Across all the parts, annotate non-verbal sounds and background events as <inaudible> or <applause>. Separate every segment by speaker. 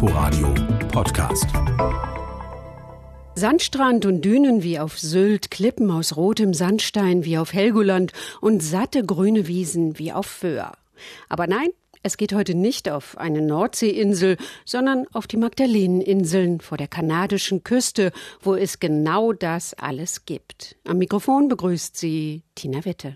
Speaker 1: Inforadio Podcast.
Speaker 2: Sandstrand und Dünen wie auf Sylt, Klippen aus rotem Sandstein wie auf Helgoland und satte grüne Wiesen wie auf Föhr. Aber nein, es geht heute nicht auf eine Nordseeinsel, sondern auf die Magdaleneninseln vor der kanadischen Küste, wo es genau das alles gibt. Am Mikrofon begrüßt sie Tina Witte.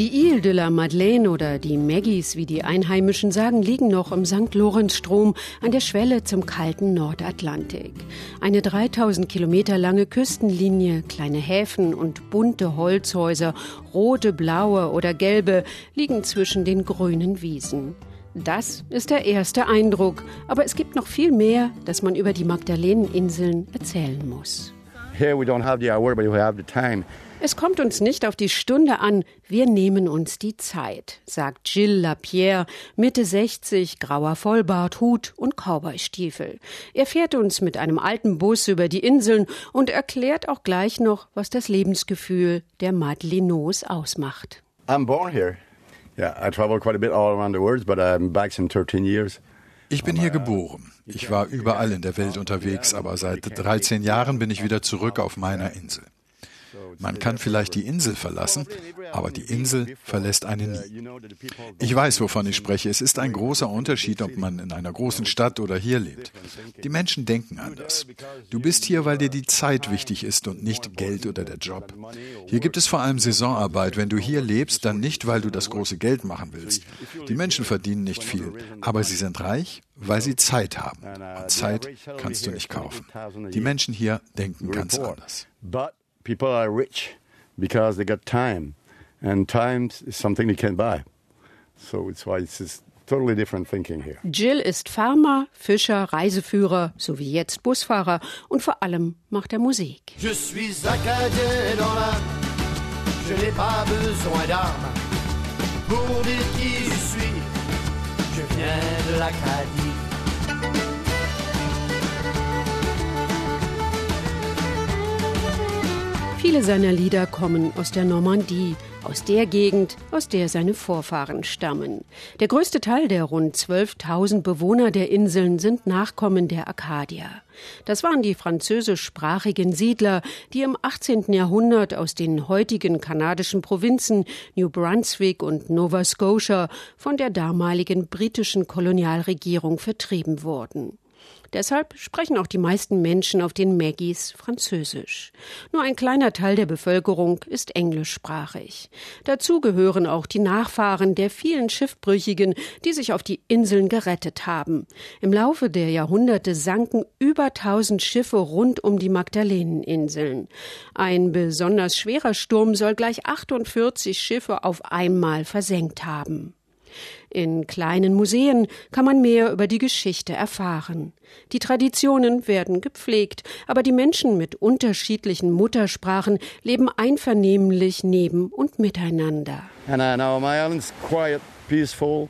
Speaker 2: Die Ile de la Madeleine oder die Maggies, wie die Einheimischen sagen, liegen noch im St. Lorenzstrom an der Schwelle zum kalten Nordatlantik. Eine 3000 Kilometer lange Küstenlinie, kleine Häfen und bunte Holzhäuser, rote, blaue oder gelbe, liegen zwischen den grünen Wiesen. Das ist der erste Eindruck, aber es gibt noch viel mehr, das man über die Magdaleneninseln erzählen muss.
Speaker 3: Here we don't have the hour, but we have the time.
Speaker 2: Es kommt uns nicht auf die Stunde an, wir nehmen uns die Zeit, sagt Gilles Lapierre, Mitte 60, grauer Vollbart, Hut und Cowboystiefel. Er fährt uns mit einem alten Bus über die Inseln und erklärt auch gleich noch, was das Lebensgefühl der Madelinos ausmacht.
Speaker 3: I'm born here. Yeah, I travel quite a bit all around the world, but I'm back in 13 years.
Speaker 4: Ich bin hier geboren. Ich war überall in der Welt unterwegs, aber seit 13 Jahren bin ich wieder zurück auf meiner Insel. Man kann vielleicht die Insel verlassen, aber die Insel verlässt einen nie. Ich weiß, wovon ich spreche. Es ist ein großer Unterschied, ob man in einer großen Stadt oder hier lebt. Die Menschen denken anders. Du bist hier, weil dir die Zeit wichtig ist und nicht Geld oder der Job. Hier gibt es vor allem Saisonarbeit. Wenn du hier lebst, dann nicht, weil du das große Geld machen willst. Die Menschen verdienen nicht viel, aber sie sind reich, weil sie Zeit haben. Und Zeit kannst du nicht kaufen. Die Menschen hier denken ganz anders
Speaker 3: people are rich because they got time, and time is something they can buy. So it's why it's just totally different thinking here.
Speaker 2: Jill ist Farmer, Fischer, Reiseführer sowie jetzt Busfahrer und vor allem macht er Musik. Je suis acadien dans l'âme, je n'ai pas besoin d'armes pour dire qui je suis. Je viens de l'Acadie. Viele seiner Lieder kommen aus der Normandie, aus der Gegend, aus der seine Vorfahren stammen. Der größte Teil der rund 12.000 Bewohner der Inseln sind Nachkommen der Akadier. Das waren die französischsprachigen Siedler, die im 18. Jahrhundert aus den heutigen kanadischen Provinzen New Brunswick und Nova Scotia von der damaligen britischen Kolonialregierung vertrieben wurden. Deshalb sprechen auch die meisten Menschen auf den Maggies Französisch. Nur ein kleiner Teil der Bevölkerung ist englischsprachig. Dazu gehören auch die Nachfahren der vielen Schiffbrüchigen, die sich auf die Inseln gerettet haben. Im Laufe der Jahrhunderte sanken über tausend Schiffe rund um die Magdaleneninseln. Ein besonders schwerer Sturm soll gleich 48 Schiffe auf einmal versenkt haben. In kleinen Museen kann man mehr über die Geschichte erfahren. Die Traditionen werden gepflegt, aber die Menschen mit unterschiedlichen Muttersprachen leben einvernehmlich neben und miteinander. And, uh, my island's quiet, peaceful,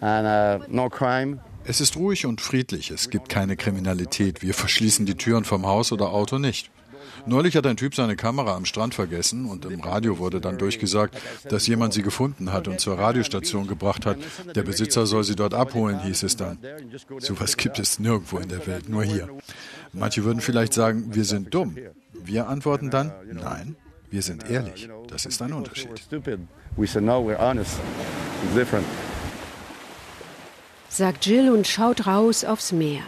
Speaker 4: and, uh, no crime. Es ist ruhig und friedlich, es gibt keine Kriminalität. Wir verschließen die Türen vom Haus oder Auto nicht. Neulich hat ein Typ seine Kamera am Strand vergessen und im Radio wurde dann durchgesagt, dass jemand sie gefunden hat und zur Radiostation gebracht hat. Der Besitzer soll sie dort abholen, hieß es dann. Sowas gibt es nirgendwo in der Welt, nur hier. Manche würden vielleicht sagen, wir sind dumm. Wir antworten dann, nein, wir sind ehrlich. Das ist ein Unterschied.
Speaker 2: Sagt Jill und schaut raus aufs Meer.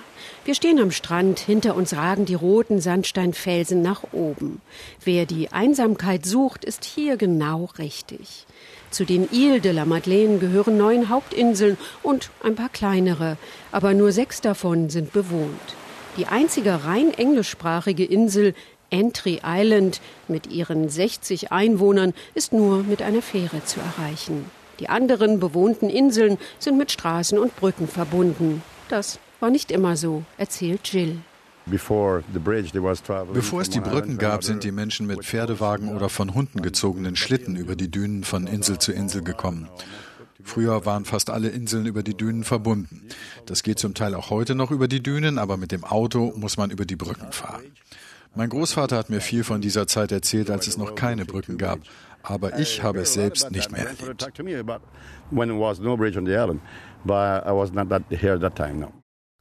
Speaker 2: Wir stehen am Strand, hinter uns ragen die roten Sandsteinfelsen nach oben. Wer die Einsamkeit sucht, ist hier genau richtig. Zu den Îles de la Madeleine gehören neun Hauptinseln und ein paar kleinere, aber nur sechs davon sind bewohnt. Die einzige rein englischsprachige Insel, Entry Island, mit ihren 60 Einwohnern, ist nur mit einer Fähre zu erreichen. Die anderen bewohnten Inseln sind mit Straßen und Brücken verbunden. Das war nicht immer so, erzählt Jill.
Speaker 4: Bevor es die Brücken gab, sind die Menschen mit Pferdewagen oder von Hunden gezogenen Schlitten über die Dünen von Insel zu Insel gekommen. Früher waren fast alle Inseln über die Dünen verbunden. Das geht zum Teil auch heute noch über die Dünen, aber mit dem Auto muss man über die Brücken fahren. Mein Großvater hat mir viel von dieser Zeit erzählt, als es noch keine Brücken gab. Aber ich habe es selbst nicht mehr erlebt.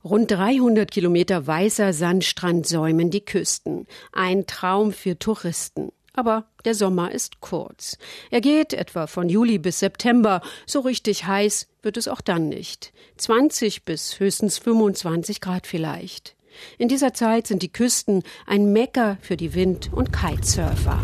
Speaker 2: Rund 300 Kilometer weißer Sandstrand säumen die Küsten. Ein Traum für Touristen. Aber der Sommer ist kurz. Er geht etwa von Juli bis September. So richtig heiß wird es auch dann nicht. 20 bis höchstens 25 Grad vielleicht. In dieser Zeit sind die Küsten ein Mecker für die Wind- und Kitesurfer.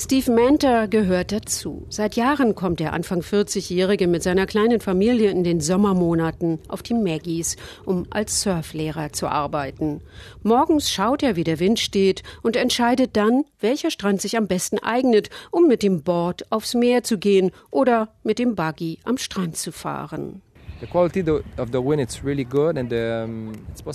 Speaker 2: Steve Manter gehört dazu. Seit Jahren kommt der Anfang 40-Jährige mit seiner kleinen Familie in den Sommermonaten auf die Maggies, um als Surflehrer zu arbeiten. Morgens schaut er, wie der Wind steht und entscheidet dann, welcher Strand sich am besten eignet, um mit dem Board aufs Meer zu gehen oder mit dem Buggy am Strand zu fahren.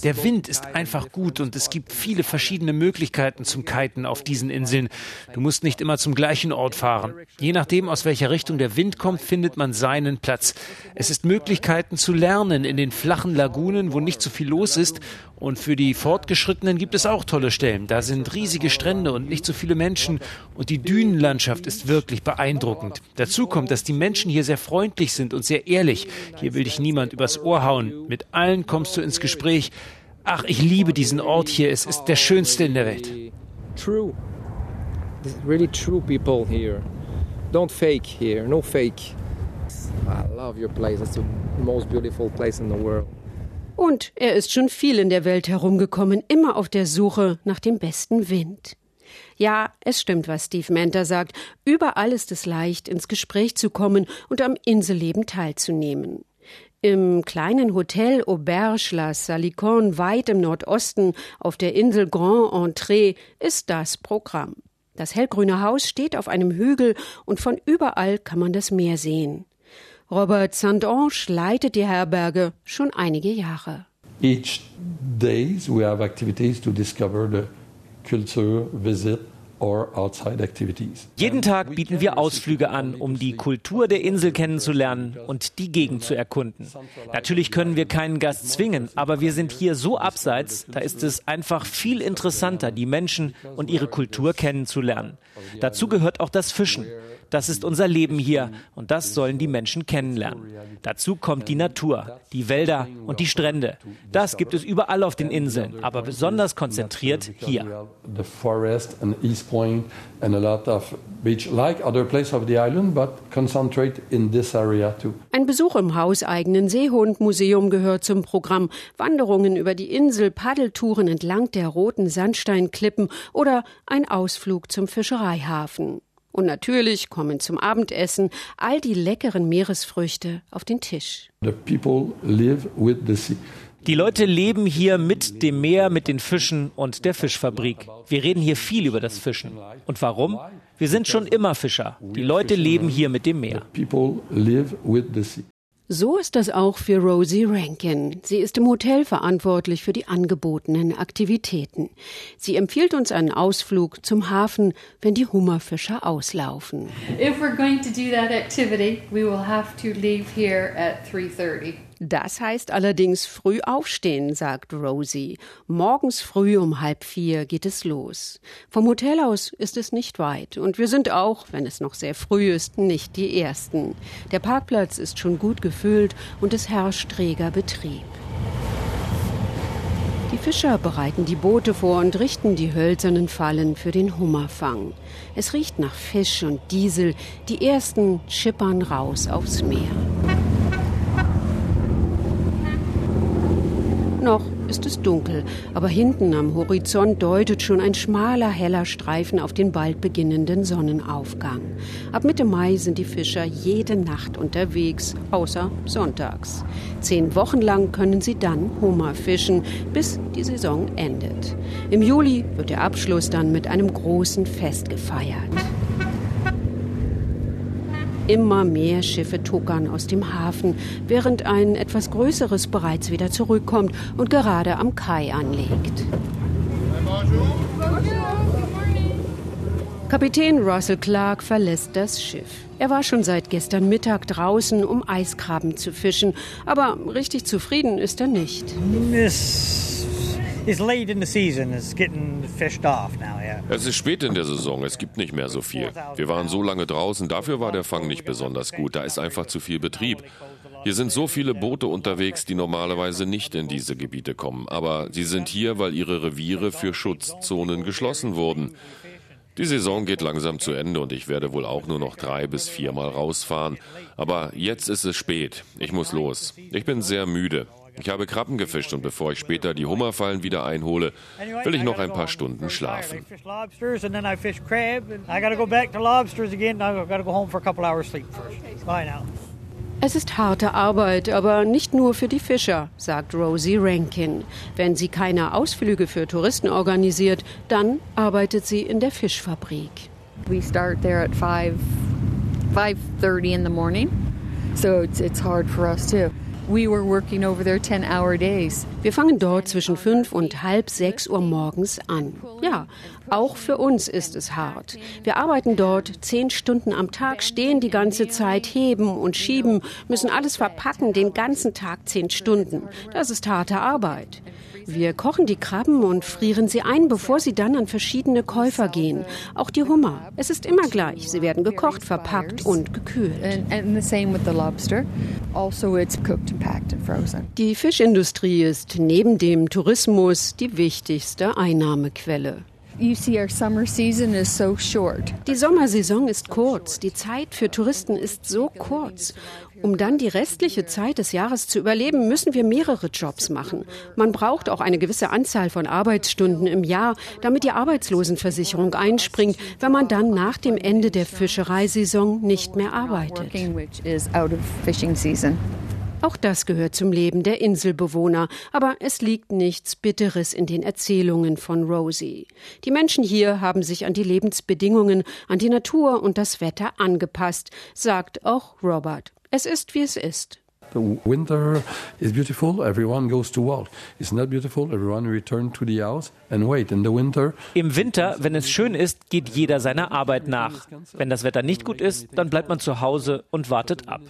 Speaker 5: Der Wind ist einfach gut und es gibt viele verschiedene Möglichkeiten zum Kiten auf diesen Inseln. Du musst nicht immer zum gleichen Ort fahren. Je nachdem, aus welcher Richtung der Wind kommt, findet man seinen Platz. Es ist Möglichkeiten zu lernen in den flachen Lagunen, wo nicht so viel los ist. Und für die Fortgeschrittenen gibt es auch tolle Stellen. Da sind riesige Strände und nicht so viele Menschen. Und die Dünenlandschaft ist wirklich beeindruckend. Dazu kommt, dass die Menschen hier sehr freundlich sind und sehr ehrlich. Hier will dich niemand übers Ohr hauen. Mit allen kommst du ins Gespräch. Ach, ich liebe diesen Ort hier. Es ist der schönste in der Welt.
Speaker 6: True. Really true people here. Don't fake here. No fake. I love your place. It's the most beautiful place in the world.
Speaker 2: Und er ist schon viel in der Welt herumgekommen, immer auf der Suche nach dem besten Wind. Ja, es stimmt, was Steve Manter sagt. Überall ist es leicht, ins Gespräch zu kommen und am Inselleben teilzunehmen. Im kleinen Hotel Auberge La Salicon weit im Nordosten auf der Insel Grand Entrée ist das Programm. Das hellgrüne Haus steht auf einem Hügel und von überall kann man das Meer sehen. Robert Sandange leitet die Herberge schon einige Jahre.
Speaker 7: Each days we have activities to discover the culture, visit
Speaker 5: jeden Tag bieten wir Ausflüge an, um die Kultur der Insel kennenzulernen und die Gegend zu erkunden. Natürlich können wir keinen Gast zwingen, aber wir sind hier so abseits, da ist es einfach viel interessanter, die Menschen und ihre Kultur kennenzulernen. Dazu gehört auch das Fischen. Das ist unser Leben hier und das sollen die Menschen kennenlernen. Dazu kommt die Natur, die Wälder und die Strände. Das gibt es überall auf den Inseln, aber besonders konzentriert hier.
Speaker 2: Ein Besuch im hauseigenen Seehundmuseum gehört zum Programm. Wanderungen über die Insel, Paddeltouren entlang der roten Sandsteinklippen oder ein Ausflug zum Fischereihafen. Und natürlich kommen zum Abendessen all die leckeren Meeresfrüchte auf den Tisch.
Speaker 5: Die Leute leben hier mit dem Meer, mit den Fischen und der Fischfabrik. Wir reden hier viel über das Fischen. Und warum? Wir sind schon immer Fischer. Die Leute leben hier mit dem Meer.
Speaker 2: So ist das auch für Rosie Rankin. Sie ist im Hotel verantwortlich für die angebotenen Aktivitäten. Sie empfiehlt uns einen Ausflug zum Hafen, wenn die Hummerfischer auslaufen. If we're going to do that activity, we will have to leave here at 3:30. Das heißt allerdings früh aufstehen, sagt Rosie. Morgens früh um halb vier geht es los. Vom Hotel aus ist es nicht weit und wir sind auch, wenn es noch sehr früh ist, nicht die Ersten. Der Parkplatz ist schon gut gefüllt und es herrscht reger Betrieb. Die Fischer bereiten die Boote vor und richten die hölzernen Fallen für den Hummerfang. Es riecht nach Fisch und Diesel. Die ersten schippern raus aufs Meer. Noch ist es dunkel, aber hinten am Horizont deutet schon ein schmaler, heller Streifen auf den bald beginnenden Sonnenaufgang. Ab Mitte Mai sind die Fischer jede Nacht unterwegs, außer sonntags. Zehn Wochen lang können sie dann Hummer fischen, bis die Saison endet. Im Juli wird der Abschluss dann mit einem großen Fest gefeiert. Immer mehr Schiffe tuckern aus dem Hafen, während ein etwas größeres bereits wieder zurückkommt und gerade am Kai anlegt. Kapitän Russell Clark verlässt das Schiff. Er war schon seit gestern Mittag draußen, um Eiskrabben zu fischen, aber richtig zufrieden ist er nicht.
Speaker 8: Es
Speaker 9: ist spät in der Saison, es gibt nicht mehr so viel. Wir waren so lange draußen, dafür war der Fang nicht besonders gut, da ist einfach zu viel Betrieb. Hier sind so viele Boote unterwegs, die normalerweise nicht in diese Gebiete kommen, aber sie sind hier, weil ihre Reviere für Schutzzonen geschlossen wurden. Die Saison geht langsam zu Ende und ich werde wohl auch nur noch drei bis viermal rausfahren. Aber jetzt ist es spät. Ich muss los. Ich bin sehr müde. Ich habe Krabben gefischt und bevor ich später die Hummerfallen wieder einhole, will ich noch ein paar Stunden schlafen.
Speaker 2: Es ist harte Arbeit, aber nicht nur für die Fischer, sagt Rosie Rankin. Wenn sie keine Ausflüge für Touristen organisiert, dann arbeitet sie in der Fischfabrik.
Speaker 10: We start there at 5 5:30 in the morning. So it's it's hard for us too. We were working over there 10-hour days.
Speaker 2: Wir fangen dort zwischen fünf und halb sechs Uhr morgens an. Ja, auch für uns ist es hart. Wir arbeiten dort zehn Stunden am Tag, stehen die ganze Zeit, heben und schieben, müssen alles verpacken, den ganzen Tag zehn Stunden. Das ist harte Arbeit. Wir kochen die Krabben und frieren sie ein, bevor sie dann an verschiedene Käufer gehen. Auch die Hummer. Es ist immer gleich. Sie werden gekocht, verpackt und gekühlt. Also die Fischindustrie ist neben dem Tourismus die wichtigste Einnahmequelle. Die Sommersaison ist kurz, die Zeit für Touristen ist so kurz. Um dann die restliche Zeit des Jahres zu überleben, müssen wir mehrere Jobs machen. Man braucht auch eine gewisse Anzahl von Arbeitsstunden im Jahr, damit die Arbeitslosenversicherung einspringt, wenn man dann nach dem Ende der Fischereisaison nicht mehr arbeitet. Auch das gehört zum Leben der Inselbewohner, aber es liegt nichts Bitteres in den Erzählungen von Rosie. Die Menschen hier haben sich an die Lebensbedingungen, an die Natur und das Wetter angepasst, sagt auch Robert. Es ist, wie es ist.
Speaker 7: Winter is beautiful, everyone goes to work. It's not beautiful, everyone return to the house and wait. In the winter,
Speaker 5: Im Winter, wenn es schön ist, geht jeder seiner Arbeit nach. Wenn das Wetter nicht gut ist, dann bleibt man zu Hause und wartet ab.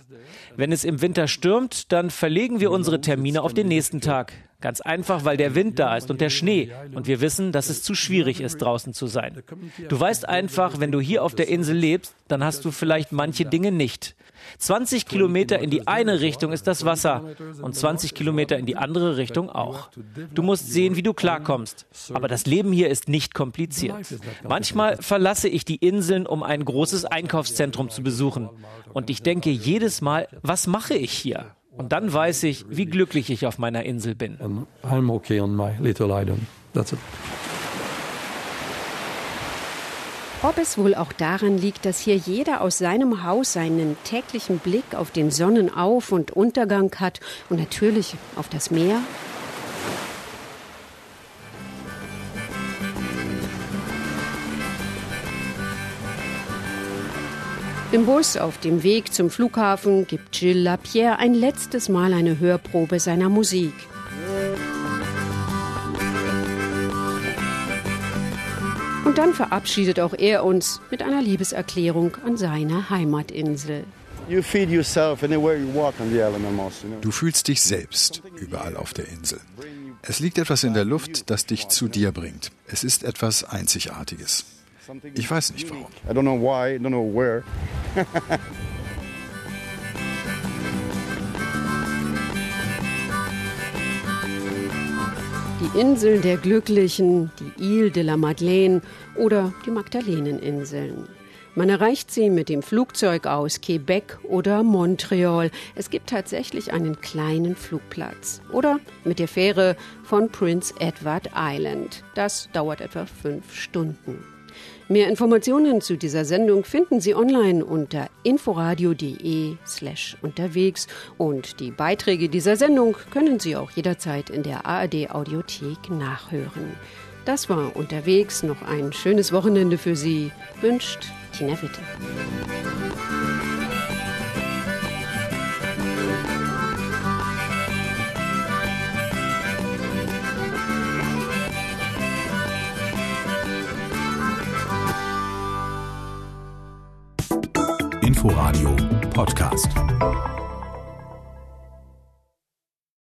Speaker 5: Wenn es im Winter stürmt, dann verlegen wir unsere Termine auf den nächsten Tag. Ganz einfach, weil der Wind da ist und der Schnee und wir wissen, dass es zu schwierig ist, draußen zu sein. Du weißt einfach, wenn du hier auf der Insel lebst, dann hast du vielleicht manche Dinge nicht. 20 Kilometer in die eine Richtung ist das Wasser und 20 Kilometer in die andere Richtung auch. Du musst sehen, wie du klarkommst. Aber das Leben hier ist nicht kompliziert. Manchmal verlasse ich die Inseln, um ein großes Einkaufszentrum zu besuchen. Und ich denke jedes Mal, was mache ich hier? Und dann weiß ich, wie glücklich ich auf meiner Insel bin. I'm okay on my little island. That's it.
Speaker 2: Ob es wohl auch daran liegt, dass hier jeder aus seinem Haus seinen täglichen Blick auf den Sonnenauf- und Untergang hat und natürlich auf das Meer? Im Bus auf dem Weg zum Flughafen gibt Gilles Lapierre ein letztes Mal eine Hörprobe seiner Musik. Und dann verabschiedet auch er uns mit einer Liebeserklärung an seine Heimatinsel.
Speaker 4: Du fühlst dich selbst überall auf der Insel. Es liegt etwas in der Luft, das dich zu dir bringt. Es ist etwas Einzigartiges. Ich weiß nicht warum. I don't know why, don't know where. <laughs>
Speaker 2: die Insel der Glücklichen, die Ile de la Madeleine oder die Magdaleneninseln. Man erreicht sie mit dem Flugzeug aus Quebec oder Montreal. Es gibt tatsächlich einen kleinen Flugplatz. Oder mit der Fähre von Prince Edward Island. Das dauert etwa fünf Stunden. Mehr Informationen zu dieser Sendung finden Sie online unter inforadio.de slash unterwegs und die Beiträge dieser Sendung können Sie auch jederzeit in der ARD Audiothek nachhören. Das war unterwegs. Noch ein schönes Wochenende für Sie. Wünscht Tina Witte.
Speaker 5: Inforadio Podcast.